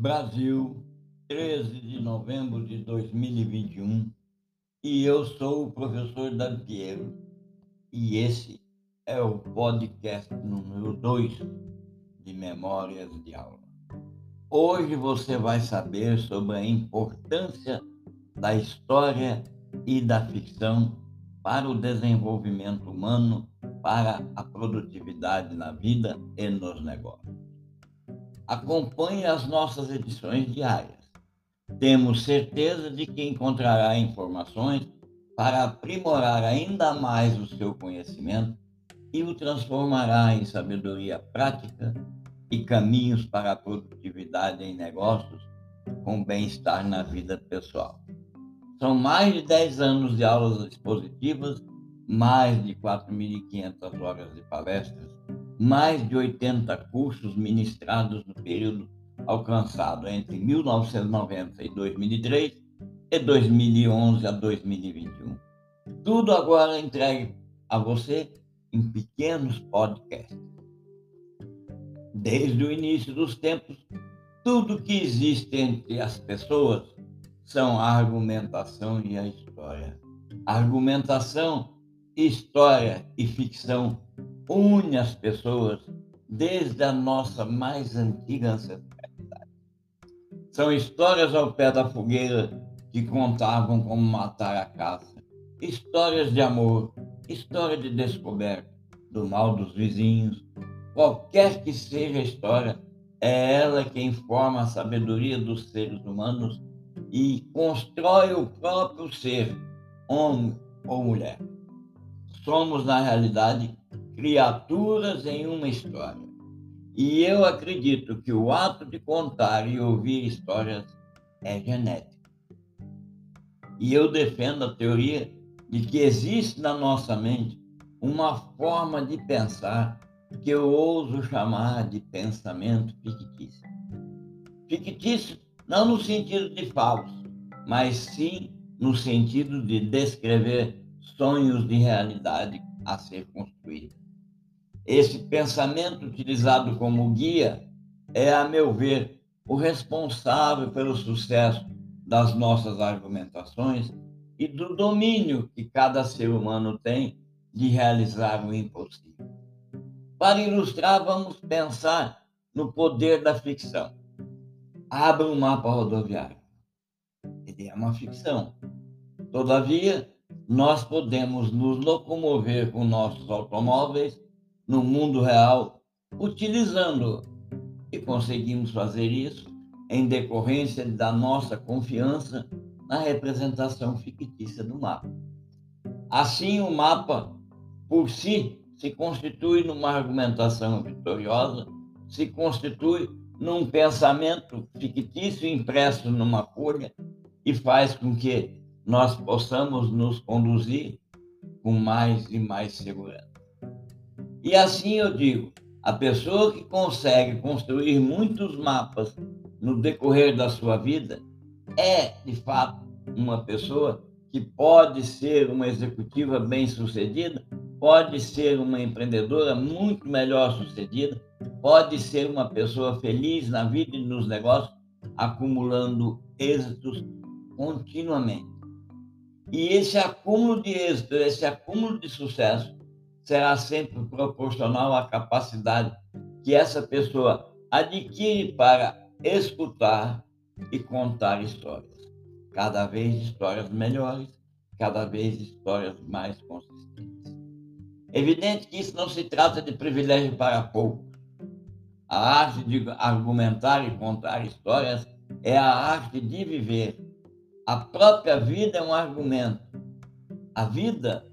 Brasil, 13 de novembro de 2021, e eu sou o professor Davi e esse é o podcast número 2 de Memórias de Aula. Hoje você vai saber sobre a importância da história e da ficção para o desenvolvimento humano, para a produtividade na vida e nos negócios. Acompanhe as nossas edições diárias. Temos certeza de que encontrará informações para aprimorar ainda mais o seu conhecimento e o transformará em sabedoria prática e caminhos para a produtividade em negócios com bem-estar na vida pessoal. São mais de 10 anos de aulas expositivas, mais de 4.500 horas de palestras, mais de 80 cursos ministrados no período alcançado entre 1990 e 2003 e 2011 a 2021. Tudo agora entregue a você em pequenos podcasts. Desde o início dos tempos, tudo que existe entre as pessoas são a argumentação e a história. argumentação, história e ficção une as pessoas desde a nossa mais antiga ancestralidade. São histórias ao pé da fogueira que contavam como matar a caça, histórias de amor, história de descoberta do mal dos vizinhos, qualquer que seja a história, é ela que informa a sabedoria dos seres humanos e constrói o próprio ser, homem ou mulher. Somos, na realidade, criaturas em uma história. E eu acredito que o ato de contar e ouvir histórias é genético. E eu defendo a teoria de que existe na nossa mente uma forma de pensar que eu ouso chamar de pensamento fictício. Fictício não no sentido de falso, mas sim no sentido de descrever sonhos de realidade a ser construída. Esse pensamento utilizado como guia é, a meu ver, o responsável pelo sucesso das nossas argumentações e do domínio que cada ser humano tem de realizar o impossível. Para ilustrar, vamos pensar no poder da ficção. Abra um mapa rodoviário. Ele é uma ficção. Todavia, nós podemos nos locomover com nossos automóveis no mundo real, utilizando e conseguimos fazer isso em decorrência da nossa confiança na representação fictícia do mapa. Assim, o mapa, por si, se constitui numa argumentação vitoriosa, se constitui num pensamento fictício impresso numa folha e faz com que nós possamos nos conduzir com mais e mais segurança. E assim eu digo: a pessoa que consegue construir muitos mapas no decorrer da sua vida é, de fato, uma pessoa que pode ser uma executiva bem-sucedida, pode ser uma empreendedora muito melhor sucedida, pode ser uma pessoa feliz na vida e nos negócios, acumulando êxitos continuamente. E esse acúmulo de êxito, esse acúmulo de sucesso, será sempre proporcional à capacidade que essa pessoa adquire para escutar e contar histórias. Cada vez histórias melhores, cada vez histórias mais consistentes. Evidente que isso não se trata de privilégio para poucos. A arte de argumentar e contar histórias é a arte de viver. A própria vida é um argumento. A vida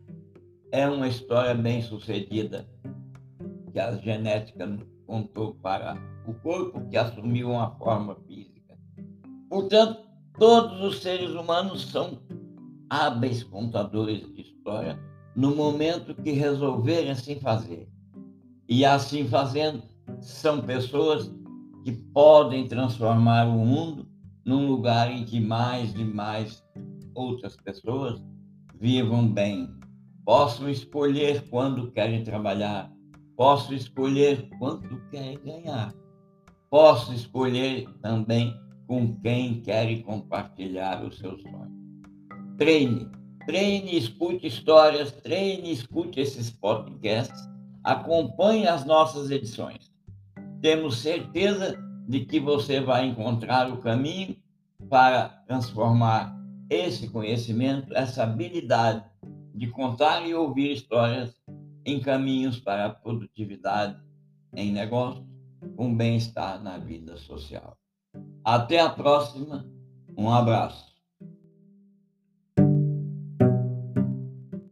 é uma história bem sucedida que a genética contou para o corpo que assumiu uma forma física. Portanto, todos os seres humanos são hábeis contadores de história no momento que resolverem assim fazer. E assim fazendo, são pessoas que podem transformar o mundo num lugar em que mais e mais outras pessoas vivam bem Posso escolher quando querem trabalhar. Posso escolher quanto querem ganhar. possa escolher também com quem quer compartilhar os seus sonhos. Treine, treine, escute histórias, treine, escute esses podcasts, acompanhe as nossas edições. Temos certeza de que você vai encontrar o caminho para transformar esse conhecimento, essa habilidade de contar e ouvir histórias em caminhos para a produtividade em negócios, com bem-estar na vida social. Até a próxima, um abraço.